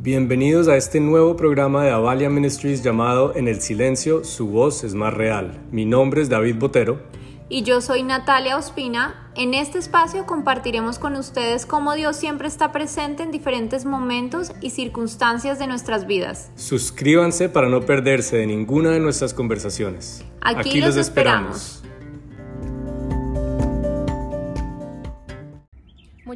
Bienvenidos a este nuevo programa de Avalia Ministries llamado En el silencio, su voz es más real. Mi nombre es David Botero. Y yo soy Natalia Ospina. En este espacio compartiremos con ustedes cómo Dios siempre está presente en diferentes momentos y circunstancias de nuestras vidas. Suscríbanse para no perderse de ninguna de nuestras conversaciones. Aquí, los, esperamos.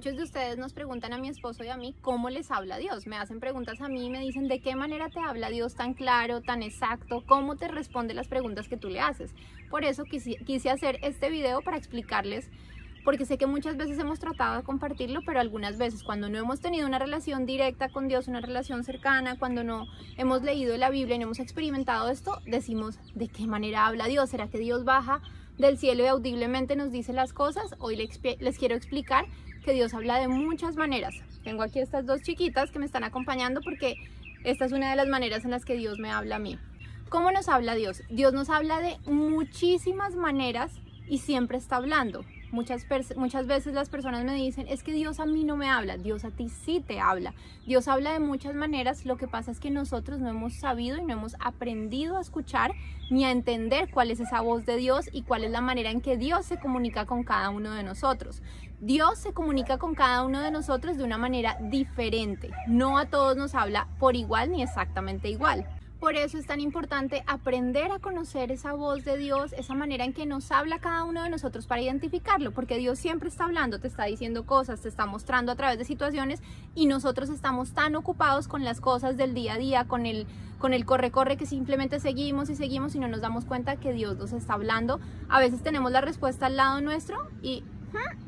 Muchos de ustedes nos preguntan a mi esposo y a mí cómo les habla Dios. Me hacen preguntas a mí y me dicen de qué manera te habla Dios tan claro, tan exacto, cómo te responde las preguntas que tú le haces. Por eso quise, hacer este video para explicarles porque sé que muchas veces hemos tratado de compartirlo, pero algunas veces cuando no hemos tenido una relación directa con Dios, una relación cercana, cuando no hemos leído la Biblia y no hemos experimentado esto, decimos, ¿de qué manera habla Dios? ¿Será que Dios baja del cielo y audiblemente nos dice las cosas? Hoy les quiero explicar que Dios habla de muchas maneras. Tengo aquí estas dos chiquitas que me están acompañando porque esta es una de las maneras en las que Dios me habla a mí. ¿Cómo nos habla Dios? Dios nos habla de muchísimas maneras y siempre está hablando. Muchas, muchas veces las personas me dicen, es que Dios a mí no me habla, Dios a ti sí te habla. Dios habla de muchas maneras, lo que pasa es que nosotros no hemos sabido y no hemos aprendido a escuchar ni a entender cuál es esa voz de Dios y cuál es la manera en que Dios se comunica con cada uno de nosotros. Dios se comunica con cada uno de nosotros de una manera diferente. No a todos nos habla por igual ni exactamente igual. Por eso es tan importante aprender a conocer esa voz de Dios, esa manera en que nos habla cada uno de nosotros para identificarlo, porque Dios siempre está hablando, te está diciendo cosas, te está mostrando a través de situaciones y nosotros estamos tan ocupados con las cosas del día a día, con el con el corre corre que simplemente seguimos y seguimos y no nos damos cuenta que Dios nos está hablando. A veces tenemos la respuesta al lado nuestro y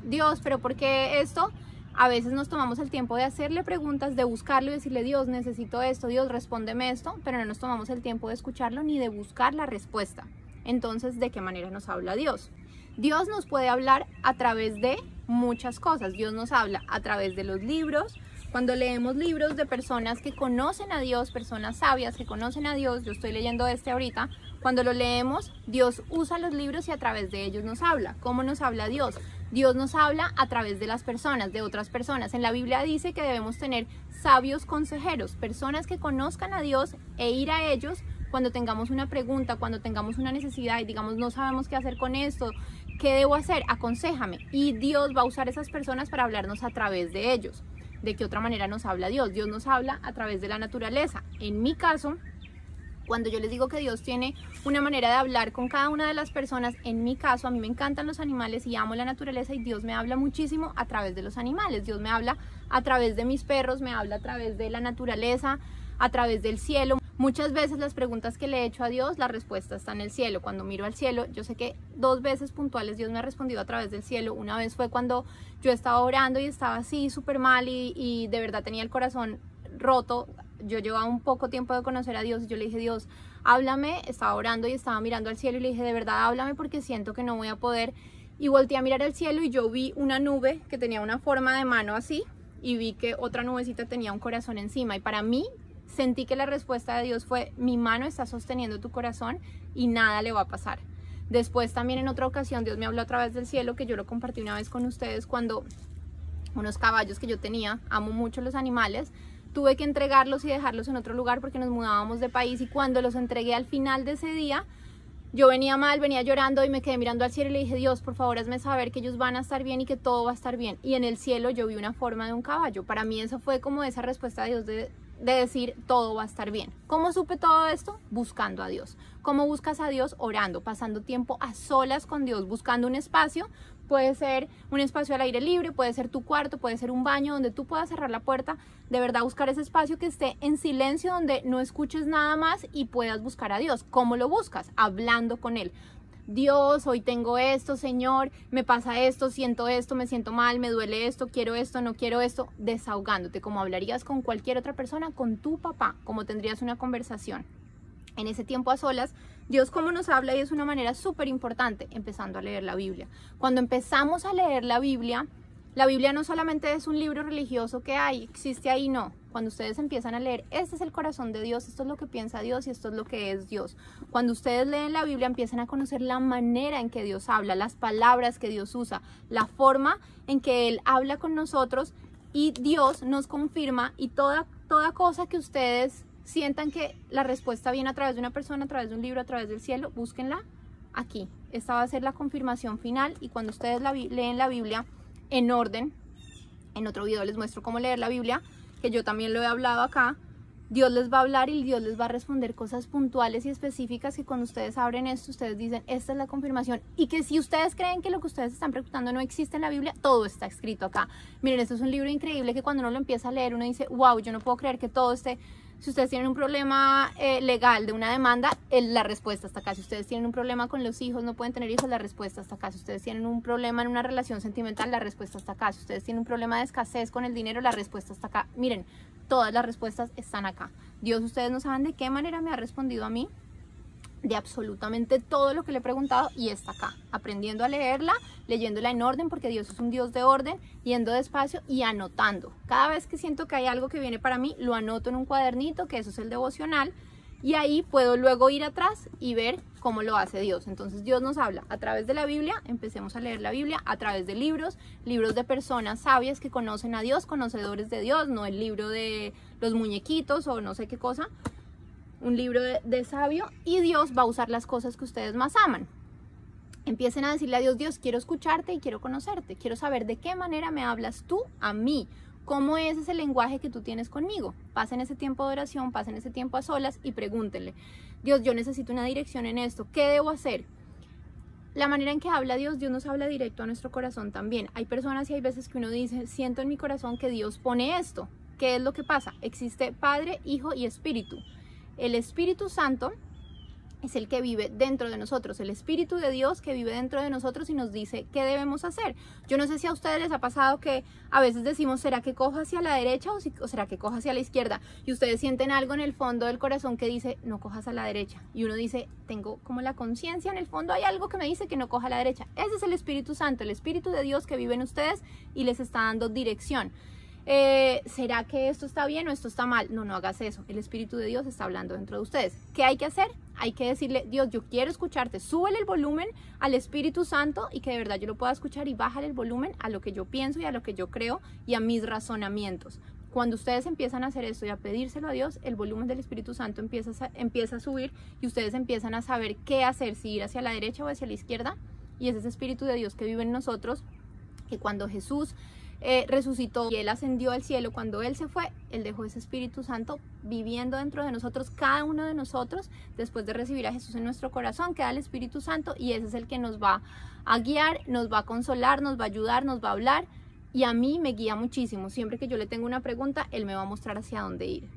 Dios, pero ¿por qué esto? A veces nos tomamos el tiempo de hacerle preguntas, de buscarlo y decirle, Dios, necesito esto, Dios, respóndeme esto, pero no nos tomamos el tiempo de escucharlo ni de buscar la respuesta. Entonces, ¿de qué manera nos habla Dios? Dios nos puede hablar a través de muchas cosas. Dios nos habla a través de los libros. Cuando leemos libros de personas que conocen a Dios, personas sabias que conocen a Dios, yo estoy leyendo este ahorita, cuando lo leemos, Dios usa los libros y a través de ellos nos habla. ¿Cómo nos habla Dios? Dios nos habla a través de las personas, de otras personas. En la Biblia dice que debemos tener sabios consejeros, personas que conozcan a Dios e ir a ellos cuando tengamos una pregunta, cuando tengamos una necesidad y digamos no sabemos qué hacer con esto, ¿qué debo hacer? Aconsejame. Y Dios va a usar esas personas para hablarnos a través de ellos. ¿De qué otra manera nos habla Dios? Dios nos habla a través de la naturaleza. En mi caso, cuando yo les digo que Dios tiene una manera de hablar con cada una de las personas, en mi caso a mí me encantan los animales y amo la naturaleza y Dios me habla muchísimo a través de los animales. Dios me habla a través de mis perros, me habla a través de la naturaleza, a través del cielo. Muchas veces las preguntas que le he hecho a Dios, la respuesta está en el cielo. Cuando miro al cielo, yo sé que dos veces puntuales Dios me ha respondido a través del cielo. Una vez fue cuando yo estaba orando y estaba así súper mal y, de verdad tenía el corazón roto yo llevaba un poco tiempo de conocer a Dios y yo le dije, Dios, háblame, estaba orando y estaba mirando al cielo y le dije, de verdad, háblame porque siento que no voy a poder. Y volteé a mirar el cielo y yo vi una nube que tenía una forma de mano así y vi que otra nubecita tenía un corazón encima. Y para mí sentí que la respuesta de Dios fue, mi mano está sosteniendo tu corazón y nada le va a pasar. Después también en otra ocasión Dios me habló a través del cielo, que yo lo compartí una vez con ustedes cuando unos caballos que yo tenía, amo mucho los animales, tuve que entregarlos y dejarlos en otro lugar porque nos mudábamos de país y cuando los entregué al final de ese día, yo venía mal, venía llorando y me quedé mirando al cielo y le dije, Dios, por favor, hazme saber que ellos van a estar bien y que todo va a estar bien. Y en el cielo yo vi una forma de un caballo. Para mí eso fue como esa respuesta de Dios de, de decir, todo va a estar bien. ¿Cómo supe todo esto? Buscando a Dios. ¿Cómo buscas a Dios? Orando, pasando tiempo a solas con Dios, buscando un espacio Puede ser un espacio al aire libre, puede ser tu cuarto, puede ser un baño donde tú puedas cerrar la puerta. De verdad buscar ese espacio que esté en silencio, donde no escuches nada más y puedas buscar a Dios. ¿Cómo lo buscas? Hablando con Él. Dios, hoy tengo esto, Señor, me pasa esto, siento esto, me siento mal, me duele esto, quiero esto, no quiero esto, desahogándote como hablarías con cualquier otra persona, con tu papá, como tendrías una conversación en ese tiempo a solas, Dios cómo nos habla y es una manera súper importante, empezando a leer la Biblia. Cuando empezamos a leer la Biblia, la Biblia no solamente es un libro religioso que hay, existe ahí, no. Cuando ustedes empiezan a leer, este es el corazón de Dios, esto es lo que piensa Dios y esto es lo que es Dios. Cuando ustedes leen la Biblia, empiezan a conocer la manera en que Dios habla, las palabras que Dios usa, la forma en que Él habla con nosotros y Dios nos confirma y toda toda cosa que ustedes sientan que la respuesta viene a través de una persona, a través de un libro, a través del cielo, búsquenla aquí. Esta va a ser la confirmación final y cuando ustedes la, leen la Biblia en orden, en otro video les muestro cómo leer la Biblia, que yo también lo he hablado acá, Dios les va a hablar y Dios les va a responder cosas puntuales y específicas que cuando ustedes abren esto, ustedes dicen, esta es la confirmación. Y que si ustedes creen que lo que ustedes están preguntando no existe en la Biblia, todo está escrito acá. Miren, esto es un libro increíble que cuando uno lo empieza a leer, uno dice, wow, yo no puedo creer que todo esté si ustedes tienen un problema eh, legal de una demanda, la respuesta está acá. Si ustedes tienen un problema con los hijos, no pueden tener hijos, la respuesta está acá. Si ustedes tienen un problema en una relación sentimental, la respuesta está acá. Si ustedes tienen un problema de escasez con el dinero, la respuesta está acá. Miren, todas las respuestas están acá. Dios, ustedes no saben de qué manera me ha respondido a mí de absolutamente todo lo que le he preguntado y está acá, aprendiendo a leerla, leyéndola en orden, porque Dios es un Dios de orden, yendo despacio y anotando. Cada vez que siento que hay algo que viene para mí, lo anoto en un cuadernito, que eso es el devocional, y ahí puedo luego ir atrás y ver cómo lo hace Dios. Entonces Dios nos habla a través de la Biblia, empecemos a leer la Biblia, a través de libros, libros de personas sabias que conocen a Dios, conocedores de Dios, no el libro de los muñequitos o no sé qué cosa, un libro de, sabio y Dios va a usar las cosas que ustedes más aman. Empiecen a decirle a Dios, Dios, quiero escucharte y quiero conocerte, quiero saber de qué manera me hablas tú a mí, cómo es ese lenguaje que tú tienes conmigo. Pasen ese tiempo de oración, pasen ese tiempo a solas y pregúntenle, Dios, yo necesito una dirección en esto, ¿qué debo hacer? La manera en que habla Dios, Dios nos habla directo a nuestro corazón también. Hay personas y hay veces que uno dice, siento en mi corazón que Dios pone esto. ¿Qué es lo que pasa? Existe Padre, Hijo y Espíritu. El Espíritu Santo es el que vive dentro de nosotros, el Espíritu de Dios que vive dentro de nosotros y nos dice qué debemos hacer. Yo no sé si a ustedes les ha pasado que a veces decimos, ¿será que coja hacia la derecha o, será que coja hacia la izquierda? Y ustedes sienten algo en el fondo del corazón que dice, no cojas a la derecha. Y uno dice, tengo como la conciencia en el fondo, hay algo que me dice que no coja a la derecha. Ese es el Espíritu Santo, el Espíritu de Dios que vive en ustedes y les está dando dirección. Eh, ¿será que esto está bien o esto está mal? No, no hagas eso. El Espíritu de Dios está hablando dentro de ustedes. ¿Qué hay que hacer? Hay que decirle, Dios, yo quiero escucharte. Súbele el volumen al Espíritu Santo y que de verdad yo lo pueda escuchar y bájale el volumen a lo que yo pienso y a lo que yo creo y a mis razonamientos. Cuando ustedes empiezan a hacer esto y a pedírselo a Dios, el volumen del Espíritu Santo empieza a, empieza a subir y ustedes empiezan a saber qué hacer, si ir hacia la derecha o hacia la izquierda. Y es ese Espíritu de Dios que vive en nosotros, que cuando Jesús eh, resucitó y Él ascendió al cielo, cuando Él se fue, Él dejó ese Espíritu Santo viviendo dentro de nosotros, cada uno de nosotros, después de recibir a Jesús en nuestro corazón, queda el Espíritu Santo y ese es el que nos va a guiar, nos va a consolar, nos va a ayudar, nos va a hablar y a mí me guía muchísimo. Siempre que yo le tengo una pregunta, Él me va a mostrar hacia dónde ir.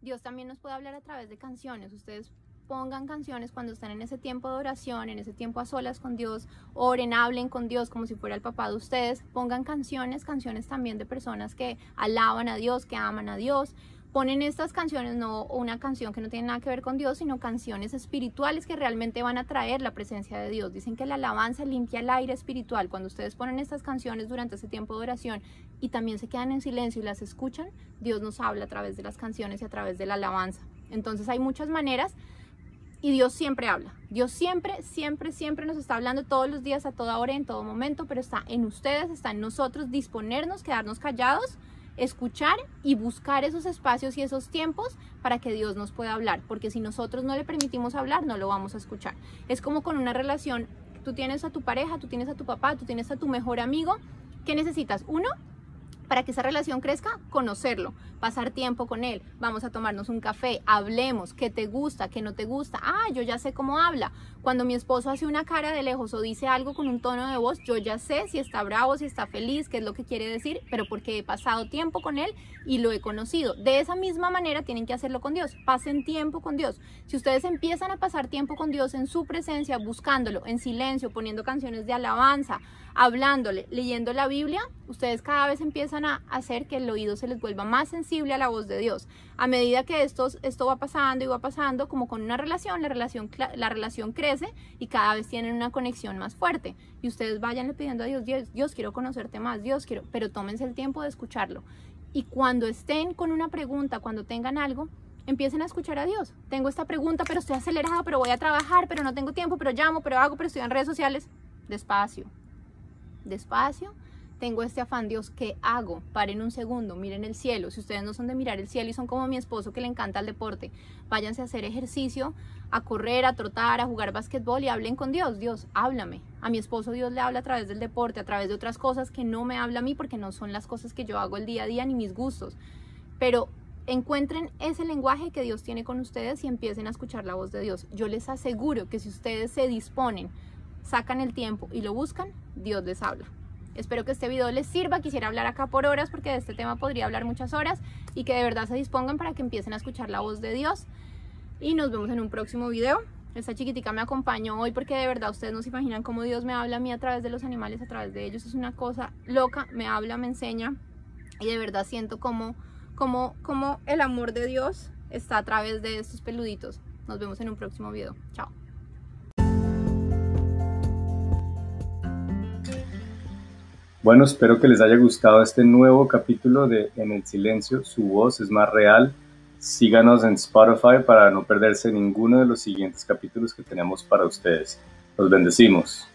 Dios también nos puede hablar a través de canciones. Ustedes pongan canciones cuando están en ese tiempo de oración, en ese tiempo a solas con Dios, oren, hablen con Dios como si fuera el papá de ustedes, pongan canciones, canciones también de personas que alaban a Dios, que aman a Dios. Ponen estas canciones, no una canción que no tiene nada que ver con Dios, sino canciones espirituales que realmente van a traer la presencia de Dios. Dicen que la alabanza limpia el aire espiritual. Cuando ustedes ponen estas canciones durante ese tiempo de oración y también se quedan en silencio y las escuchan, Dios nos habla a través de las canciones y a través de la alabanza. Entonces hay muchas maneras y Dios siempre habla. Dios siempre, siempre, siempre nos está hablando todos los días, a toda hora, en todo momento, pero está en ustedes, está en nosotros disponernos, quedarnos callados, escuchar y buscar esos espacios y esos tiempos para que Dios nos pueda hablar, porque si nosotros no le permitimos hablar, no lo vamos a escuchar. Es como con una relación, tú tienes a tu pareja, tú tienes a tu papá, tú tienes a tu mejor amigo, ¿qué necesitas? Uno, para que esa relación crezca, conocerlo, pasar tiempo con él, vamos a tomarnos un café, hablemos, qué te gusta, qué no te gusta, ah, yo ya sé cómo habla. Cuando mi esposo hace una cara de lejos o dice algo con un tono de voz, yo ya sé si está bravo, si está feliz, qué es lo que quiere decir, pero porque he pasado tiempo con él y lo he conocido. De esa misma manera tienen que hacerlo con Dios, pasen tiempo con Dios. Si ustedes empiezan a pasar tiempo con Dios en su presencia, buscándolo, en silencio, poniendo canciones de alabanza, hablándole, leyendo la Biblia, ustedes cada vez empiezan a hacer que el oído se les vuelva más sensible a la voz de Dios. A medida que esto, esto va pasando y va pasando, como con una relación, la relación, la relación crece y cada vez tienen una conexión más fuerte. Y ustedes vayan pidiendo a Dios, Dios, Dios, quiero conocerte más, Dios, quiero, pero tómense el tiempo de escucharlo. Y cuando estén con una pregunta, cuando tengan algo, empiecen a escuchar a Dios. Tengo esta pregunta, pero estoy acelerada, pero voy a trabajar, pero no tengo tiempo, pero llamo, pero hago, pero estoy en redes sociales. Despacio despacio, tengo este afán, Dios, ¿qué hago? Paren un segundo, miren el cielo. Si ustedes no son de mirar el cielo y son como mi esposo que le encanta el deporte, váyanse a hacer ejercicio, a correr, a trotar, a jugar básquetbol y hablen con Dios. Dios, háblame. A mi esposo Dios le habla a través del deporte, a través de otras cosas que no me habla a mí porque no son las cosas que yo hago el día a día ni mis gustos. Pero encuentren ese lenguaje que Dios tiene con ustedes y empiecen a escuchar la voz de Dios. Yo les aseguro que si ustedes se disponen, sacan el tiempo y lo buscan, Dios les habla. Espero que este video les sirva. Quisiera hablar acá por horas porque de este tema podría hablar muchas horas y que de verdad se dispongan para que empiecen a escuchar la voz de Dios. Y nos vemos en un próximo video. Esta chiquitica me acompañó hoy porque de verdad ustedes no se imaginan cómo Dios me habla a mí a través de los animales, a través de ellos. Es una cosa loca, me habla, me enseña y de verdad siento como, como, como el amor de Dios está a través de estos peluditos. Nos vemos en un próximo video. Chao. Bueno, espero que les haya gustado este nuevo capítulo de En el Silencio, su voz es más real. Síganos en Spotify para no perderse ninguno de los siguientes capítulos que tenemos para ustedes. Los bendecimos.